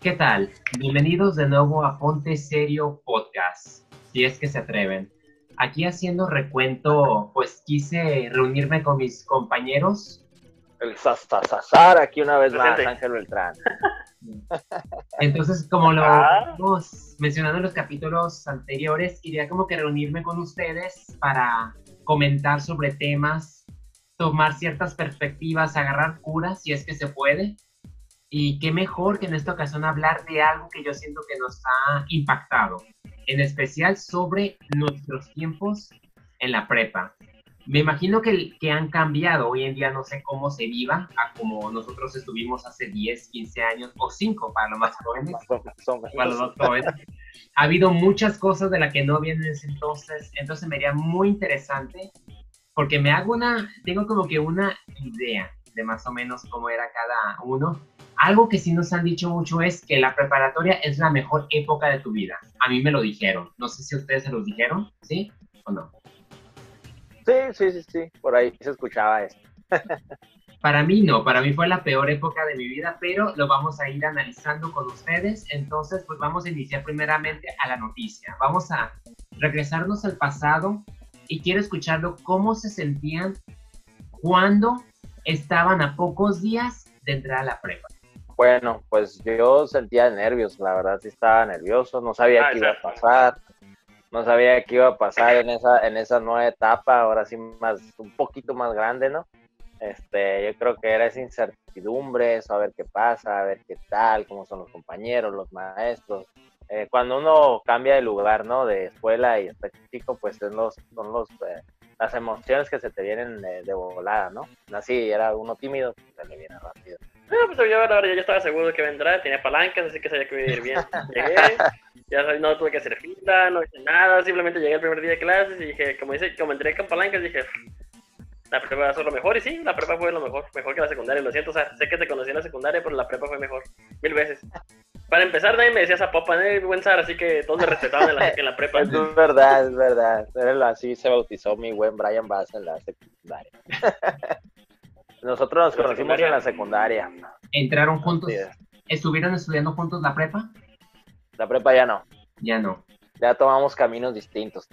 ¿Qué tal? Bienvenidos de nuevo a Ponte Serio Podcast, si es que se atreven. Aquí haciendo recuento, pues quise reunirme con mis compañeros. El Sasasasar, aquí una vez más, Ángel Beltrán. Entonces, como lo ah. hemos mencionado en los capítulos anteriores, quería como que reunirme con ustedes para comentar sobre temas, tomar ciertas perspectivas, agarrar curas, si es que se puede, y qué mejor que en esta ocasión hablar de algo que yo siento que nos ha impactado, en especial sobre nuestros tiempos en la prepa. Me imagino que, que han cambiado, hoy en día no sé cómo se viva a como nosotros estuvimos hace 10, 15 años o 5 para los más jóvenes. para los jóvenes. Ha habido muchas cosas de las que no había en ese entonces, entonces me haría muy interesante porque me hago una, tengo como que una idea de más o menos cómo era cada uno algo que sí nos han dicho mucho es que la preparatoria es la mejor época de tu vida. A mí me lo dijeron. No sé si ustedes se los dijeron, ¿sí o no? Sí, sí, sí, sí. Por ahí se escuchaba eso. para mí no, para mí fue la peor época de mi vida, pero lo vamos a ir analizando con ustedes. Entonces, pues vamos a iniciar primeramente a la noticia. Vamos a regresarnos al pasado y quiero escucharlo cómo se sentían cuando estaban a pocos días de entrar a la prepa. Bueno, pues yo sentía nervios, la verdad sí estaba nervioso, no sabía ah, qué iba a pasar, no sabía qué iba a pasar en esa, en esa nueva etapa, ahora sí más, un poquito más grande, ¿no? Este, yo creo que era esa incertidumbre, saber qué pasa, a ver qué tal, cómo son los compañeros, los maestros. Eh, cuando uno cambia de lugar, ¿no? De escuela y está chico, pues son los, son los, eh, las emociones que se te vienen de, volada, ¿no? Así, era uno tímido, se le viene rápido. No, pues yo, la verdad, yo estaba seguro de que vendrá, tenía palancas, así que sabía que iba a ir bien. Llegué, ya no tuve que hacer fila, no hice nada, simplemente llegué el primer día de clases y dije, como dice, como entré con palancas, dije, la prepa va a ser lo mejor, y sí, la prepa fue lo mejor, mejor que la secundaria, lo siento, o sea, sé que te conocí en la secundaria, pero la prepa fue mejor, mil veces. Para empezar, nadie me decía esa popa, ¿eh? buen Sar, así que todos me respetaban en la, en la prepa. Es verdad, es verdad, así se bautizó mi buen Brian Bass en la secundaria. Nosotros nos conocimos en la secundaria. ¿Entraron juntos? ¿Estuvieron estudiando juntos la prepa? La prepa ya no. Ya no. Ya tomamos caminos distintos.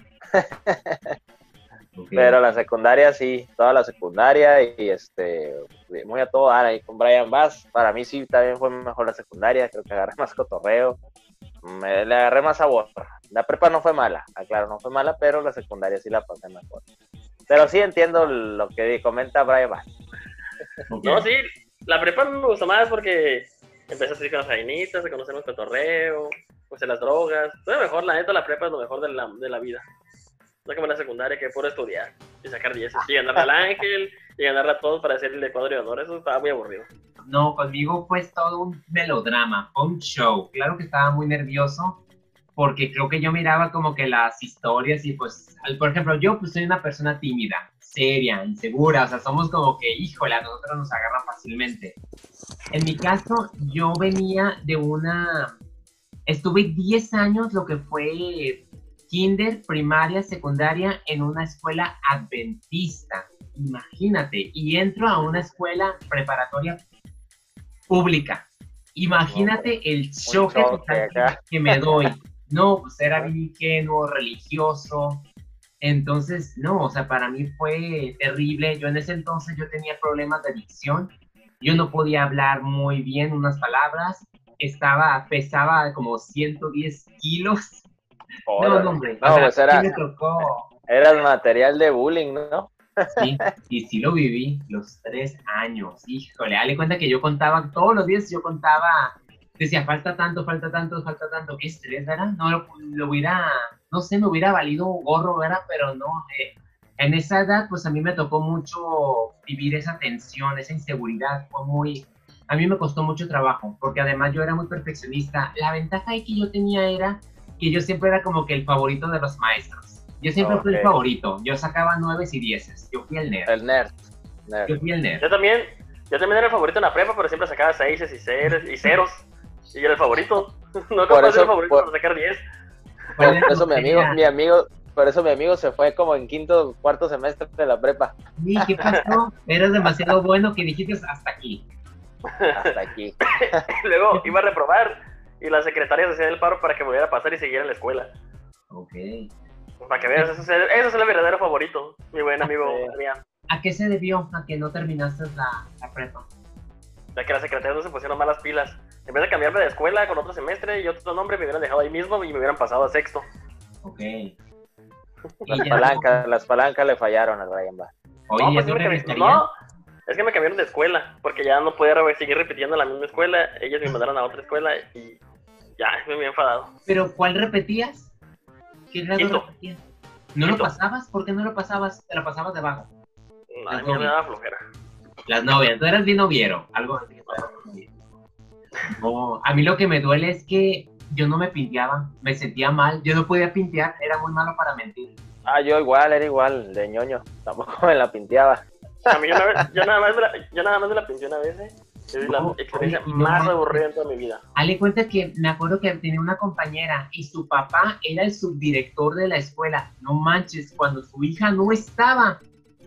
Pero la secundaria sí, toda la secundaria y este, muy a todo dar ahí con Brian Bass. Para mí sí, también fue mejor la secundaria, creo que agarré más cotorreo, me, le agarré más sabor. La prepa no fue mala, aclaro, no fue mala, pero la secundaria sí la pasé mejor. Pero sí entiendo lo que comenta Brian Bass. No, sí, la prepa me gustó más porque empecé a salir con las jainitas, a conocer nuestro torreo, pues en las drogas. Fue mejor, la neta, la prepa es lo mejor de la, de la vida. No como la secundaria que puro estudiar y sacar 10 y ganar al ángel y ganar a todos para hacer el Ecuador y honor. Eso estaba muy aburrido. No, conmigo fue todo un melodrama, un show. Claro que estaba muy nervioso porque creo que yo miraba como que las historias y pues, por ejemplo, yo pues soy una persona tímida seria, insegura, o sea, somos como que, híjole, a nosotros nos agarran fácilmente. En mi caso, yo venía de una, estuve 10 años, lo que fue kinder, primaria, secundaria, en una escuela adventista, imagínate, y entro a una escuela preparatoria pública. Imagínate el choque, que me doy. No, pues era bien ingenuo, religioso, entonces, no, o sea, para mí fue terrible. Yo en ese entonces yo tenía problemas de adicción. Yo no podía hablar muy bien unas palabras. Estaba, pesaba como 110 kilos. no, no, hombre. No, pues era, me tocó. Era el material de bullying, ¿no? Sí, y sí lo viví los tres años. Híjole, dale cuenta que yo contaba, todos los días yo contaba, decía, falta tanto, falta tanto, falta tanto. Qué estrés, ¿verdad? No lo, lo hubiera no sé, me hubiera valido gorro, ¿verdad? Pero no, eh, en esa edad, pues a mí me tocó mucho vivir esa tensión, esa inseguridad, fue muy, a mí me costó mucho trabajo, porque además yo era muy perfeccionista. La ventaja ahí que yo tenía era que yo siempre era como que el favorito de los maestros. Yo siempre fui el favorito, yo sacaba nueves y dieces, yo fui el nerd. El nerd. Yo fui el nerd. Yo también, yo también era el favorito en la prepa, pero siempre sacaba seises y ceros, y ceros. Y yo era el favorito. No capaz de el favorito por... sacar diez. Por eso mi amigo, mi amigo, por eso mi amigo se fue como en quinto, cuarto semestre de la prepa. ¿Y qué pasó? Eras demasiado bueno que dijiste hasta aquí. Hasta aquí. Luego iba a reprobar y las secretarias hacían el paro para que volviera a pasar y siguiera en la escuela. Ok. Para que veas, ese, es el- ese es el verdadero favorito, mi buen amigo. Adrián. ¿A qué se debió a que no terminaste la, la prepa? Ya que las secretarias no se pusieron malas pilas. En vez de cambiarme de escuela con otro semestre y otro nombre, me hubieran dejado ahí mismo y me hubieran pasado a sexto. Ok. Las palancas, las palancas le fallaron al Brian Bar. Oye, no, pues ¿eso es que me- no, es que me cambiaron de escuela, porque ya no podía seguir repitiendo la misma escuela. Ellos me mandaron a otra escuela y ya me había enfadado. ¿Pero cuál repetías? ¿Qué grado Quinto. repetías? ¿No lo pasabas? ¿Por qué no lo pasabas? Te lo pasabas debajo. A mí me daba flojera. Las novias, tú eras bien noviero, algo así. No, a mí lo que me duele es que yo no me pinteaba, me sentía mal, yo no podía pintear, era muy malo para mentir. Ah, yo igual, era igual, de ñoño. Tampoco me la pinteaba. A mí yo, una vez- yo nada más me la, yo nada más me la pinté una vez, ¿eh? Es la No, experiencia oye, no más aburrida en toda mi vida. Hale cuenta que me acuerdo que tenía una compañera y su papá era el subdirector de la escuela. No manches, cuando su hija no estaba,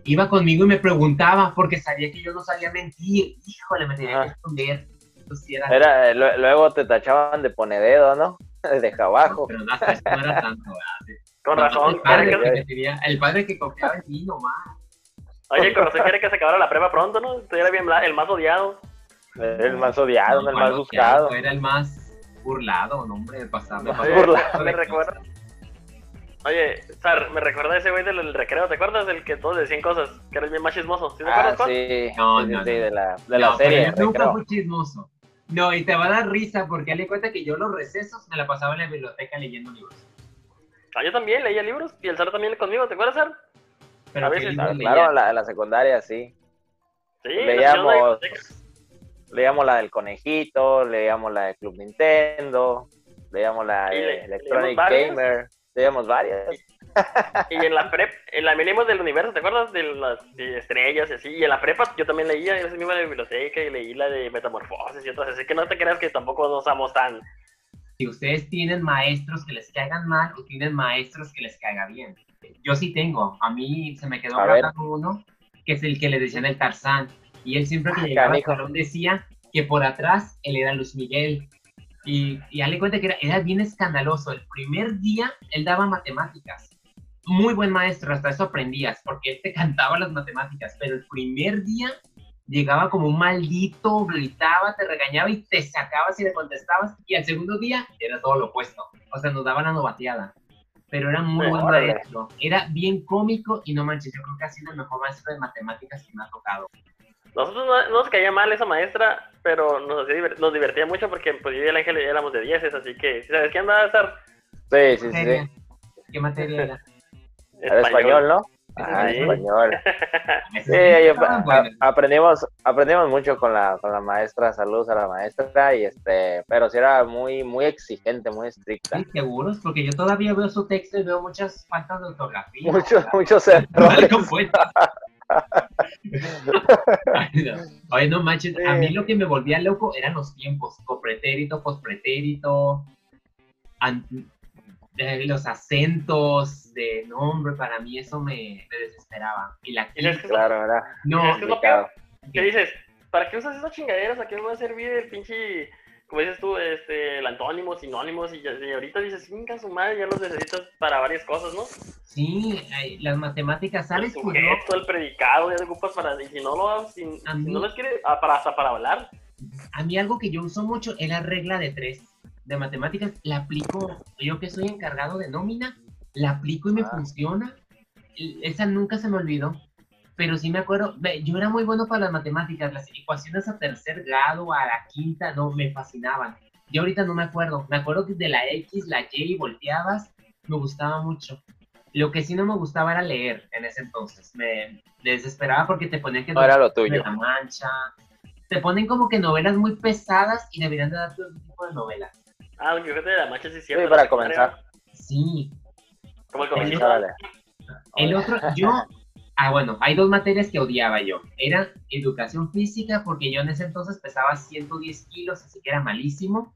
iba conmigo y me preguntaba porque sabía que yo no sabía mentir. Híjole, me tenía que Ajá. esconder. Eso sí era- Era, eh, lue- luego te tachaban de ponededo, ¿no? De abajo. Pero no, hasta eso no era tanto, ¿verdad? Con No, razón, el padre, que, que tenía- el padre que confiaba en mí nomás. oye, con razón quiere que se acabara la prueba pronto, ¿no? Tú eras bien el más odiado. Era el más odiado, No, el más buscado. Era el más burlado, no, hombre, pasaba. Oye, burlado. me recuerda. Oye, Sar, me recuerda ese güey del recreo, ¿te acuerdas? El que todos decían cosas, que era el bien más chismoso. ¿Sí te Ah, acuerdas, Juan? sí, No, sí, no, sí, no. de la, de No, la serie. yo nunca fui chismoso. No, y te va a dar risa porque le cuenta que yo los recesos me la pasaba en la biblioteca leyendo libros. Ah, yo también leía libros y el Sar también conmigo, ¿te acuerdas, Sar? Pero A ¿qué veces, Ah, leía? Claro, en la, secundaria, sí. Sí, Leíamos, leíamos la del conejito, leíamos la de Club Nintendo, leíamos la de le- Electronic. Gamer, leíamos varias. Y en la prep, en la leímos del universo, ¿te acuerdas? De las de estrellas y así. Y en la prepa yo también leía, yo me iba a la biblioteca y leí la de Metamorfosis y otras. Así que no te creas que tampoco no somos tan. Si ustedes tienen maestros que les caigan mal o tienen maestros que les caiga bien. Yo sí tengo. A mí se me quedó grabado uno que es el que le decían el Tarzán. Y él siempre que llegaba al salón decía que por atrás él era Luis Miguel. Y, y dale cuenta que era, era bien escandaloso. El primer día él daba matemáticas. Muy buen maestro, hasta eso aprendías, porque él te cantaba las matemáticas. Pero el primer día llegaba como un maldito, gritaba, te regañaba y te sacaba si le contestabas. Y al segundo día era todo lo opuesto. O sea, nos daba la novateada. Pero era muy buen Órale. maestro. Era bien cómico y no manches, yo creo que ha sido el mejor maestro de matemáticas que me ha tocado. Nosotros no, no nos caía mal esa maestra, pero nos, hacía nos divertía mucho porque pues yo y el ángel éramos de 10, así que, ¿sabes qué andaba a estar? Sí, sí, sí. ¿Qué materia era? Era español, ¿no? Sí. Ah, español. Sí, yo- estaban a- buenas. aprendimos, aprendimos mucho con la, con la maestra, saludos a la maestra, y este, pero sí era muy, muy exigente, muy estricta. ¿Sí, seguros? Porque yo todavía veo su texto y veo muchas faltas de ortografía. Muchos, muchos errores. Ay, no. Oye, no manches, a mí lo que me volvía loco eran los tiempos, copretérito, pospretérito, eh, los acentos de nombre, para mí eso me, me desesperaba. Y la Y es que- Claro, era no, es que es lo complicado. ¿Qué dices? ¿Para qué usas esas chingaderas? ¿A qué me va a servir el pinche, como dices tú, este, el antónimo, sinónimos? Y, y ahorita dices, venga su madre, ya los necesitas para varias cosas, ¿no? sí, las matemáticas, El ¿sabes? Pues no, sujeto, el predicado, ya te ocupas para, y si no lo si, A si no los quieres, ah, para, hasta para hablar. a mí algo que yo uso mucho es la regla de tres de matemáticas. La aplico, yo que soy encargado de nómina, la aplico y me Ah. funciona. Esa nunca se me olvidó. Pero sí me acuerdo, yo era muy bueno para las matemáticas, las ecuaciones a tercer grado, a la quinta, no, me fascinaban. Yo ahorita no me acuerdo, me acuerdo que de la X, la Y, volteabas, me gustaba mucho. Lo que sí no me gustaba era leer en ese entonces, me desesperaba porque te ponían que No era lo de tuyo. la Mancha. Te ponen como que novelas muy pesadas y deberían de darte otro tipo de novelas. Ah, el fíjate de la mancha sí es Sí, cierto. para comenzar. Sí. Como el. Órale. El otro, yo, ah, bueno, hay dos materias que odiaba yo. Era educación física, porque yo en ese entonces pesaba 110 kilos, así que era malísimo.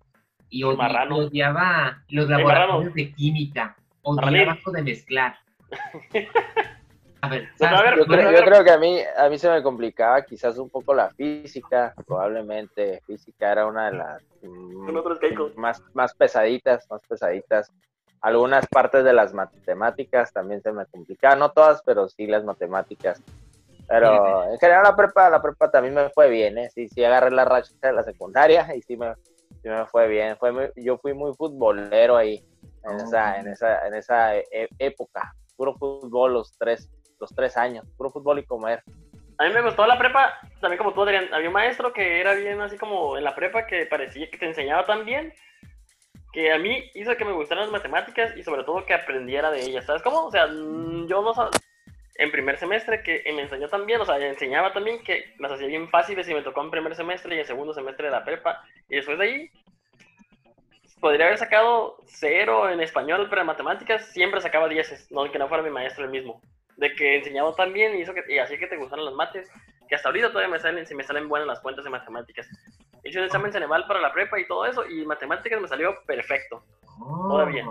Y odi- Marrano. odiaba los marrano. laboratorios de química. Odiaba Marranil. eso de mezclar. A ver, No, ¿sabes? a ver, Yo, Bueno, creo, yo creo que a mí, a mí se me complicaba quizás un poco la física, probablemente física era una de las mm, más, más pesaditas, más pesaditas. Algunas partes de las matemáticas también se me complicaban, no todas, pero sí las matemáticas. Pero en general la prepa, la prepa también me fue bien, ¿eh? Sí, sí agarré la racha de la secundaria y sí me, sí me fue bien. Fue muy- yo fui muy futbolero ahí, en, esa, en esa, en esa e- época. Puro fútbol los tres, los tres años, puro fútbol y comer. A mí me gustó la prepa, también como tú, Adrián. Había un maestro que era bien así como en la prepa que parecía que te enseñaba tan bien que a mí hizo que me gustaran las matemáticas y sobre todo que aprendiera de ellas. ¿Sabes cómo? O sea, mm, yo no sabía en primer semestre que me enseñó tan bien, o sea, enseñaba también que las hacía bien fáciles y me tocó en primer semestre y en segundo semestre de la prepa. Y después de ahí, podría haber sacado cero en español, pero en matemáticas siempre sacaba dieces, no que no fuera mi maestro el mismo. De que enseñaba tan bien y, hizo que, y hacía que te gustaran las mates, que hasta ahorita todavía me salen, si me salen buenas las cuentas de matemáticas. Hice un examen Ceneval para la prepa y todo eso, y matemáticas me salió perfecto. Oh, Todavía.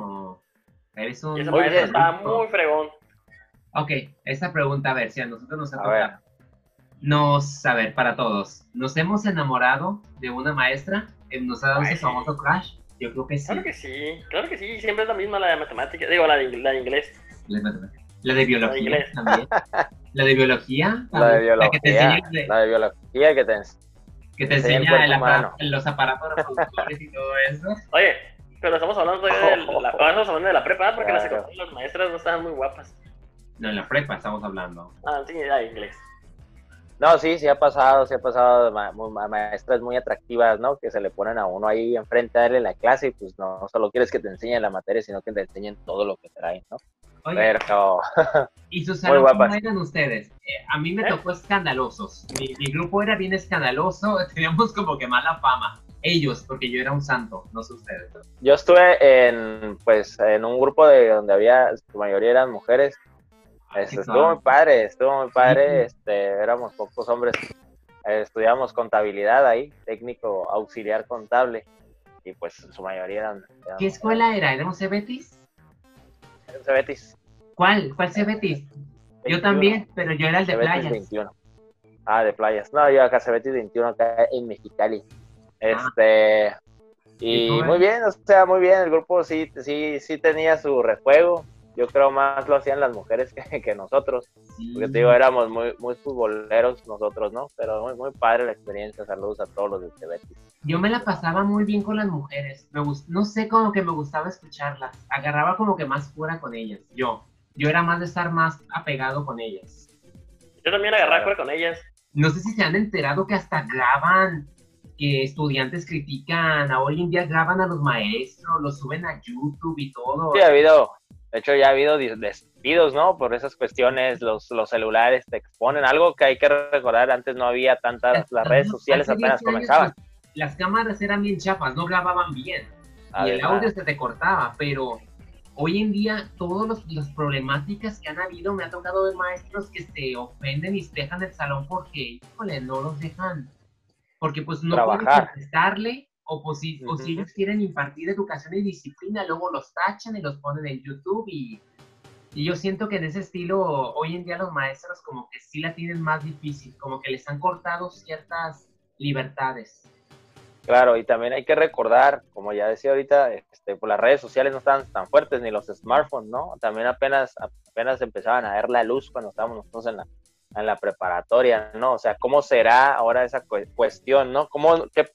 Eres un... Y bien. estaba muy fregón. Ok, esta pregunta, a ver, si a nosotros nos ha A ver. tocado. Nos, a ver, para todos, ¿nos hemos enamorado de una maestra? Eh, ¿Nos ha dado Ay, ese sí. famoso crush? Yo creo que sí. Claro que sí, claro que sí, siempre es la misma la de matemáticas, digo, la de, la de inglés. La de matemáticas. La de biología inglés. también. La de biología. La de también. La que te biología, enseña, de- la de biología que te que te enseña el enseña el cuerpo apara- humano. los aparatos reproductores y todo eso. Oye, pero estamos hablando todavía de la, ahora estamos hablando de la prepa, porque la Claro. secundaria las maestras no estaban muy guapas. No, en la prepa estamos hablando. Ah, sí, ya inglés. No, sí, sí ha pasado, sí ha pasado ma- mu- ma- maestras muy atractivas, ¿no? Que se le ponen a uno ahí enfrente a en la clase y pues no, no solo quieres que te enseñen la materia, sino que te enseñen todo lo que traen, ¿no? Oye, Pero, ¿y sus muy cómo eran ustedes? Eh, a mí me ¿Eh? tocó escandalosos. Mi, mi grupo era bien escandaloso, teníamos como que mala fama. Ellos, porque yo era un santo, no sé ustedes. yo estuve en, pues, en un grupo de donde había, su mayoría eran mujeres. Estuvo muy padre, estuvo muy padre, este, éramos pocos hombres, eh, estudiamos contabilidad ahí, técnico auxiliar contable, y pues su mayoría eran... eran ¿Qué escuela era? ¿Éramos Cebetis? mujeres. Cebetis. ¿Cuál? ¿Cuál Cebetis? Yo 21. también, pero yo era el de Cebetis playas. 21. Ah, de playas. No, yo acá Cebetis 21, acá en Mexicali. Este. ¿Y muy bien, o sea, muy bien. El grupo sí, sí, sí tenía su rejuego. Yo creo más lo hacían las mujeres que, que nosotros. Sí. Porque te digo, éramos muy, muy futboleros nosotros, ¿no? Pero muy, muy padre la experiencia. Saludos a todos los de Cebetis. Yo me la pasaba muy bien con las mujeres. Me gust- no sé, como que me gustaba escucharlas. Agarraba como que más cura con ellas. Yo. Yo era más de estar más apegado con ellas. Yo también agarraba cura con ellas. No sé si se han enterado que hasta graban, que estudiantes critican, a hoy en día graban a los maestros, los suben a YouTube y todo. Sí, ha habido. De hecho, ya ha habido despidos, ¿no? Por esas cuestiones, los, los celulares te exponen. Algo que hay que recordar, antes no había tantas, las redes sociales apenas 10 años, comenzaban. las cámaras eran bien chafas, no grababan bien. y el audio se te cortaba, pero hoy en día todas las problemáticas que han habido, me ha tocado ver maestros que se ofenden y se dejan el salón porque, híjole, no los dejan, porque pues no pueden Trabajar. contestarle, o, pues, si, o si ellos quieren impartir educación y disciplina, luego los tachan y los ponen en YouTube y, y yo siento que en ese estilo hoy en día los maestros como que sí la tienen más difícil, como que les han cortado ciertas libertades. Claro, y también hay que recordar, como ya decía ahorita, este, pues las redes sociales no estaban tan fuertes ni los smartphones, ¿no? También apenas, apenas empezaban a ver la luz cuando estábamos nosotros en la, en la preparatoria, ¿no? O sea, ¿cómo será ahora esa cu- cuestión, ¿no? ¿Cómo, qué,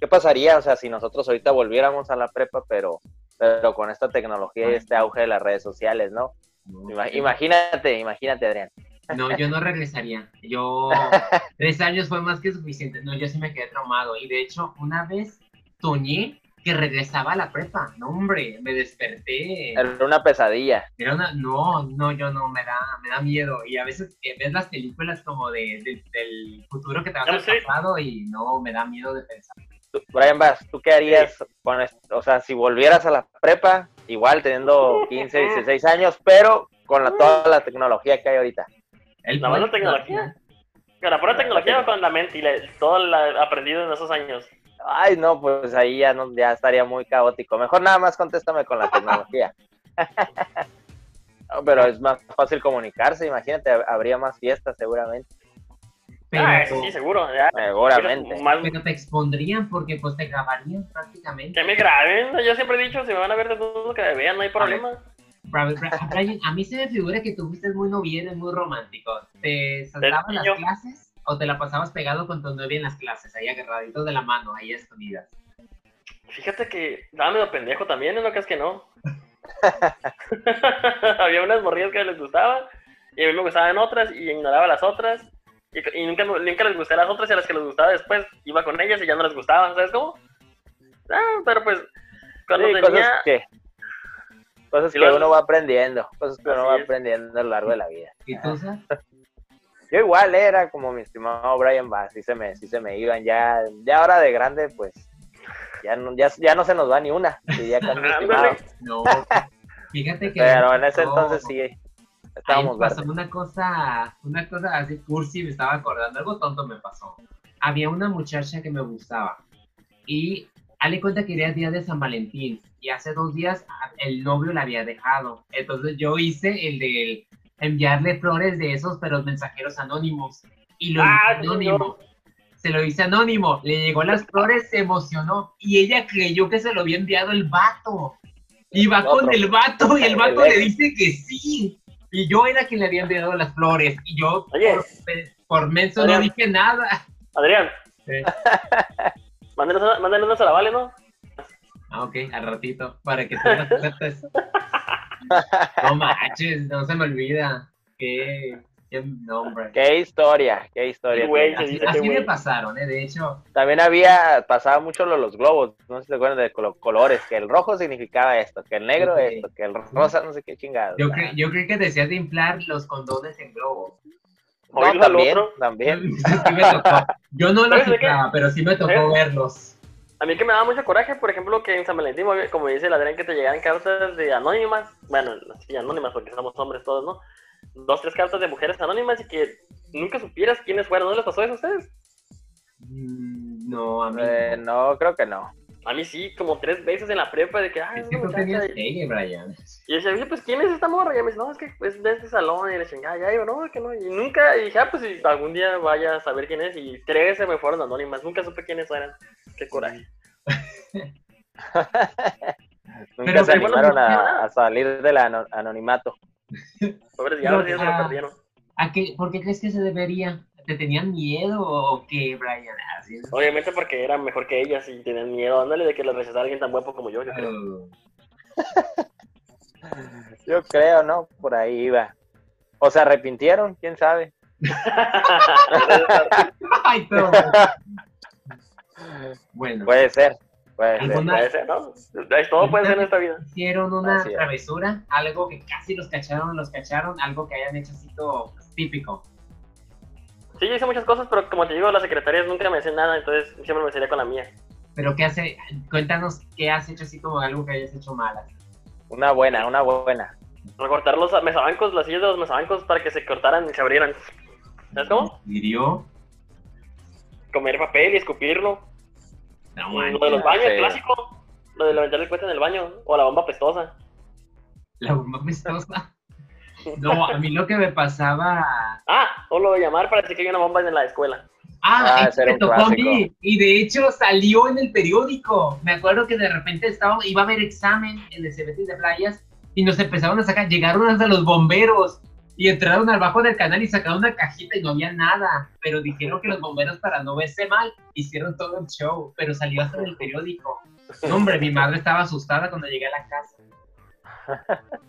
qué pasaría, o sea, si nosotros ahorita volviéramos a la prepa, pero, pero con esta tecnología y este auge de las redes sociales, ¿no? Ima- Imagínate, imagínate, Adrián. No, yo no regresaría. Yo, tres años fue más que suficiente. No, yo sí me quedé traumado. Y de hecho, una vez soñé que regresaba a la prepa. No, hombre, me desperté. Era una pesadilla. Era una, no, no, yo no, me da, me da miedo. Y a veces eh, ves las películas como de, de- del futuro que te lo sé. pasado y no, me da miedo de pensar. Tú- Brian Bass, ¿tú qué harías con esto? O sea, si volvieras a la prepa, igual teniendo 15, 16 años, pero con la, toda la tecnología que hay ahorita. El ¿La buena tecnología? Con la pura tecnología o con la mente y la- todo lo aprendido en esos años. Ay, no, pues ahí ya, no, ya estaría muy caótico. Mejor nada más contéstame con la tecnología. Pero es más fácil comunicarse, imagínate, habría más fiestas seguramente. Pero, Ah, sí, seguro. ya. Seguramente. Más- pero te expondrían porque pues te grabarían prácticamente. que me graben. Yo siempre he dicho, si me van a ver de todo que me vean, no hay problema. Bra- Brian, a mí se me figura que tú fuiste muy noviero y muy romántico. ¿Te saltabas las clases o te la pasabas pegado con tu novia en las clases, ahí agarraditos de la mano, ahí escondidas? Fíjate que estaba medio pendejo también, ¿no? Que es que no. Había unas morrillas que les gustaba y a mí me gustaban otras y ignoraba las otras. Y, y nunca, nunca les gusté a las otras y a las que les gustaba después iba con ellas y ya no les gustaba, ¿sabes cómo? Ah, pero pues cuando Sí, tenía... cosas que, cosas que uno va aprendiendo, cosas que uno va es. aprendiendo a lo largo de la vida. ¿Y tú? Yo igual era como mi estimado Brian Bass, sí se me, sí se me iban, ya, ya ahora de grande, pues, ya no, ya, ya no se nos va ni una. Ándale. No. Fíjate que. Pero en ese no, entonces sí, estábamos me pasó verdes. una cosa, una cosa así cursi, me estaba acordando, algo tonto me pasó. Había una muchacha que me gustaba y le cuenta que era el día de San Valentín y hace dos días el novio la había dejado. Entonces yo hice el de enviarle flores de esos, pero mensajeros anónimos. Y lo Ah, hice anónimo. Se lo hice anónimo. Le llegó las flores, se emocionó y ella creyó que se lo había enviado el vato. Y va con el vato y el vato le dice que sí. Y yo era quien le había enviado las flores. Y yo, Oye. por, por menso, no dije nada. Adrián, Sí. mándenos unas a la Vale, ¿no? Ah, ok, al ratito, para que tú las aceptes. No manches, no se me olvida. Qué, qué nombre. Qué historia, qué historia. Güey. Así, me güey. pasaron, ¿eh? De hecho, También había, pasaba mucho lo de los globos, no sé si te acuerdan de los colores, que el rojo significaba esto, que el negro esto, que el rosa no sé qué chingado. yo, cre- yo creí que decías de inflar los condones en globo. No, Oílo al también, otro. también. Sí me tocó. Yo no los ¿Sabes de qué? inflaba, pero sí me tocó ¿Eh? verlos. A mí que me daba mucho coraje, por ejemplo, que en San Valentín, como dice el Adrián, que te llegaran cartas de anónimas, bueno, sí, anónimas porque somos hombres todos, ¿no? Dos, tres cartas de mujeres anónimas y que nunca supieras quiénes fueron. ¿No les pasó eso a ustedes? Mm, No, a mí Eh, no. no, creo que no. A mí sí, como tres veces en la prepa de que, ay, Es que tú tenías pegue, Brian. y decía, oye, pues, ¿quién es esta morra? Y ella me dice, no, es que es de este salón. Y le chingada, ya, yo, no, que no. Y nunca, y dije, ah, pues, si algún día vaya a saber quién es. Y tres se me fueron anónimas. Nunca supe quiénes eran. Qué coraje. Nunca Pero se animaron a, salir del ano- anonimato. Pobres Pero, diablos, ya se lo ah, perdieron. ¿A qué, ¿Por qué crees que se debería? ¿Te tenían miedo o qué, Brian? Así es. Obviamente porque eran mejor que ellas y tenían miedo, ándale, de que les rechazara alguien tan guapo como yo, yo creo. Yo creo, ¿no? Por ahí iba. O se arrepintieron, quién sabe. Ay, todo. Bueno, Puede ser, puede ser. ¿Alguna- Puede ser, ¿no? Todo puede ser en esta vida. hicieron una Así es. travesura, algo que casi los cacharon, los cacharon, algo que hayan hecho así todo típico. Sí, yo hice muchas cosas, pero como te digo, las secretarias nunca me hacían nada, entonces siempre me salía con la mía. Pero qué hace, cuéntanos qué has hecho así como algo que hayas hecho malas. Una buena, una buena. Recortar los mesabancos, las sillas de los mesabancos para que se cortaran y se abrieran. ¿Sabes cómo? ¿Hirió? Comer papel y escupirlo. No, lo de los baños, el clásico. Lo de levantar el cohete en el baño. O la bomba pestosa. la bomba pestosa. No, a mí lo que me pasaba... Ah, o lo de llamar para decir que hay una bomba en la escuela. Ah, Ah, eso me tocó a mí. Y de hecho salió en el periódico. Me acuerdo que de repente estaba, iba a haber examen en el CBT de playas y nos empezaron a sacar. Llegaron hasta los bomberos y entraron al bajo del canal y sacaron una cajita y no había nada. Pero dijeron que los bomberos, para no verse mal, hicieron todo el show. Pero salió hasta en el periódico. No, hombre, mi madre estaba asustada cuando llegué a la casa.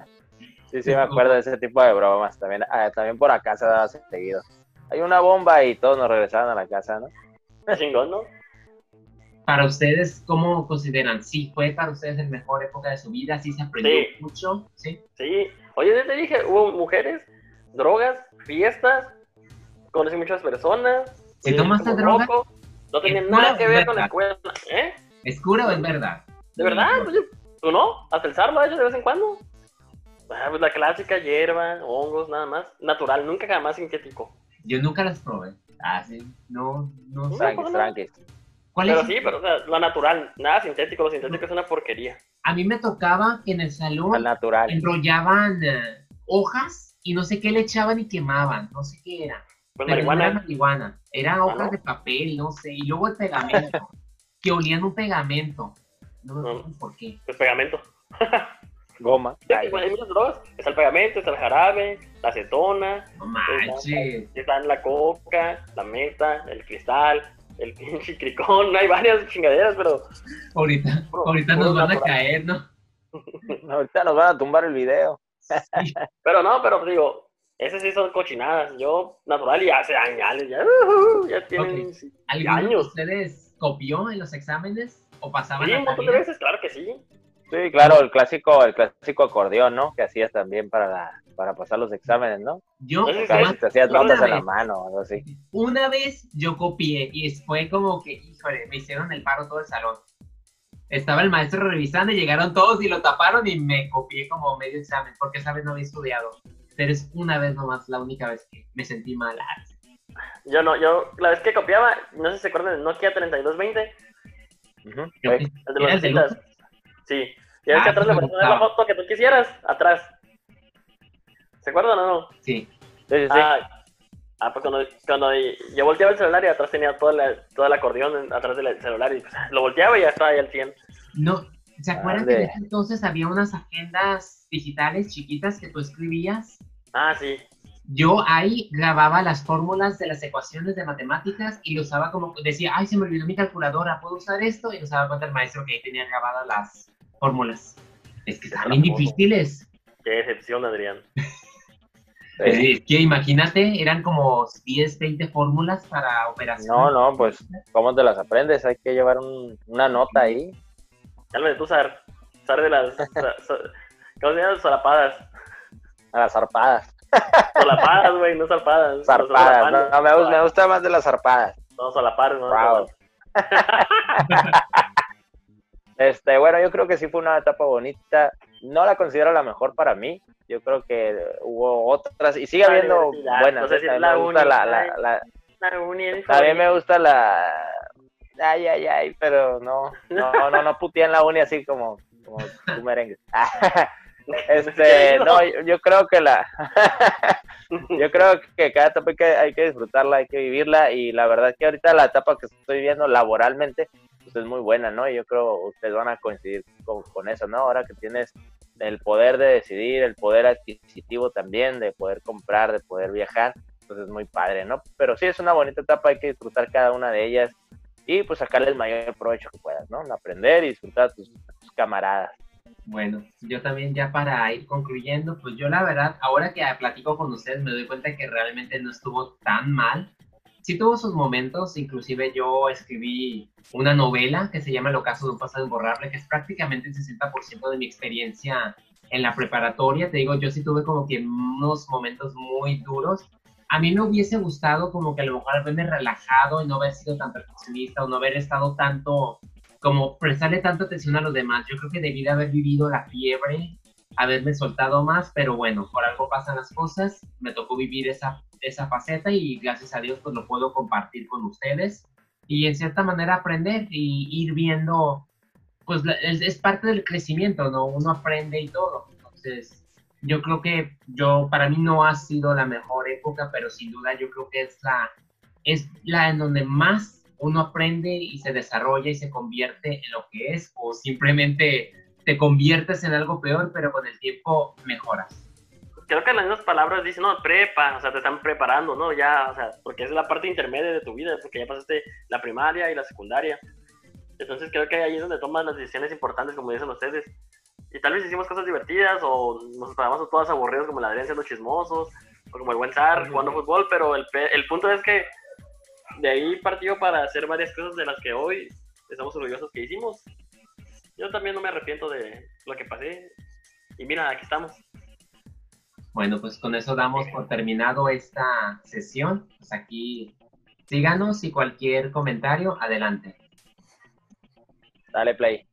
Sí, sí, me acuerdo de ese tipo de bromas. También, ah, también por acá se daba seguido. Hay una bomba y todos nos regresaban a la casa, ¿no? Chingón, ¿no? Para ustedes, ¿cómo consideran? ¿Sí fue para ustedes la mejor época de su vida? ¿Sí se aprendió Sí. mucho? ¿Sí? Sí. Oye, ya te dije, hubo mujeres, drogas, fiestas, conocí muchas personas. ¿Si tomaste como droga? loco, No tenía nada que ver con la escuela. ¿Eh? ¿Es cura o es verdad? ¿De verdad? Pues yo- ¿Tú no? Hasta el SAR lo ha hecho de vez en cuando. Ah, pues la clásica hierba, hongos, nada más. Natural, nunca jamás sintético. Yo nunca las probé. Ah, sí. No, no sé. Tranquis, tranquis. ¿Cuál Pero es? sí, pero o sea, lo natural, nada sintético. Lo sintético es una porquería. A mí me tocaba que en el salón Al natural. enrollaban eh, hojas y no sé qué le echaban y quemaban, no sé qué era. Pues Pero no marihuana. era marihuana, eran hojas ¿no? de papel, no sé, y luego el pegamento, que olían un pegamento. No me No. por qué. Pues pegamento. Goma. Hay muchas drogas. Está el pegamento, está el jarabe, la acetona, No manches. están la coca, la meta, el cristal, el pinche cricón. Hay varias chingaderas, pero Ahorita, ahorita nos van a caer, ¿no? Ahorita nos van a tumbar el video. Pero no, pero digo, esas sí son cochinadas. Yo, natural, y hace años, ya, uh, ya tienen Ok. sí, ¿Alguno de años. ustedes copió en los exámenes o pasaban Sí, la un montón de veces, claro que sí. Sí, claro, el clásico, el clásico acordeón, ¿no? Que hacías también para la, para pasar los exámenes, ¿no? Yo, A veces te hacías una notas en la vez. mano o algo así. Una vez yo copié y fue como que, híjole, me hicieron el paro todo el salón. Estaba el maestro revisando y llegaron todos y lo taparon y me copié como medio examen, porque esa vez no había estudiado. Pero es una vez nomás, la única vez que me sentí mal. Ah, Yo no, yo, la vez que copiaba, no sé si se acuerdan del Nokia 3220, Ujú, yo sí. pe- el de ¿Era los citas. Sí. Y Ah, que atrás le ponías la foto que tú quisieras, atrás. ¿Se acuerdan o no? Sí. Sí, sí, sí. Ah, pues cuando, cuando yo volteaba el celular y atrás tenía toda la, todo el acordeón atrás del celular y pues, lo volteaba y ya estaba ahí al 100. No, ¿se acuerdan que en ese entonces había unas agendas digitales chiquitas que tú escribías? Ah, sí. Yo ahí grababa las fórmulas de las ecuaciones de matemáticas y lo usaba como, decía, ay, se me olvidó mi calculadora, ¿puedo usar esto? Y nos daba cuenta el maestro que ahí tenía grabadas las fórmulas. Es que bien Tampoco. difíciles. Qué decepción, Adrián. Es que imagínate, eran como 10, 20 fórmulas para operaciones. No, no, pues, ¿cómo te las aprendes? Hay que llevar un- una nota ahí. Cálmate tú, Sar. Sar de las... ¿Cómo se llama? Solapadas. A las zarpadas. Solapadas, güey, no zarpadas. Zarpadas. No, no, me, gusta, me gusta más de las zarpadas. no solapar, no. Wow. Este, bueno, yo creo que sí fue una etapa bonita. No la considero la mejor para mí. Yo creo que hubo otras y sigue La habiendo buenas. no sé si es la me gusta uni, la, la, la- en también me gusta la ay ay ay, pero no, no, no, no putean la uni así como, como tu merengue. Este, no, yo, yo creo que la yo creo que cada etapa hay que, hay que disfrutarla, hay que vivirla y la verdad que ahorita la etapa que estoy viviendo laboralmente pues es muy buena, ¿no? Y yo creo ustedes van a coincidir con, eso, ¿no? Ahora que tienes el poder de decidir, el poder adquisitivo también, de poder comprar, de poder viajar, pues es muy padre, ¿no? Pero sí es una bonita etapa, hay que disfrutar cada una de ellas y pues sacarle el mayor provecho que puedas, ¿no? Aprender y disfrutar a tus camaradas. Bueno, yo también ya para ir concluyendo, pues yo la verdad, ahora que platico con ustedes me doy cuenta que realmente no estuvo tan mal. Sí tuvo sus momentos, inclusive yo escribí una novela que se llama El ocaso de un pasado imborrable, que es prácticamente el 60% de mi experiencia en la preparatoria. Te digo, yo sí tuve como que unos momentos muy duros. A mí me hubiese gustado como que a lo mejor haberme relajado y no haber sido tan perfeccionista o no haber estado tanto como prestarle tanta atención a los demás. Yo creo que debí de haber vivido la fiebre, haberme soltado más, pero bueno, por algo pasan las cosas. Me tocó vivir esa, esa faceta y gracias a Dios pues lo puedo compartir con ustedes y en cierta manera aprender y ir viendo, pues es, es parte del crecimiento, ¿no? Uno aprende y todo. Entonces, yo creo que yo, para mí no ha sido la mejor época, pero sin duda yo creo que es la, es la en donde más uno aprende y se desarrolla y se convierte en lo que es, o simplemente te conviertes en algo peor, pero con el tiempo mejoras. Creo que en las mismas palabras dicen, no, prepa, o sea, te están preparando, ¿no? Ya, o sea, porque es la parte intermedia de tu vida, porque ya pasaste la primaria y la secundaria. Entonces creo que ahí es donde tomas las decisiones importantes, como dicen ustedes. Y tal vez hicimos cosas divertidas o nos pasamos todas aburridos como el Adrián siendo chismosos o como el buen Zar jugando fútbol, pero el, el punto es que de ahí partió para hacer varias cosas de las que hoy estamos orgullosos que hicimos. Yo también no me arrepiento de lo que pasé. Y mira, aquí estamos. Bueno, pues con eso damos por terminado esta sesión. Pues aquí síganos y cualquier comentario, adelante. Dale play.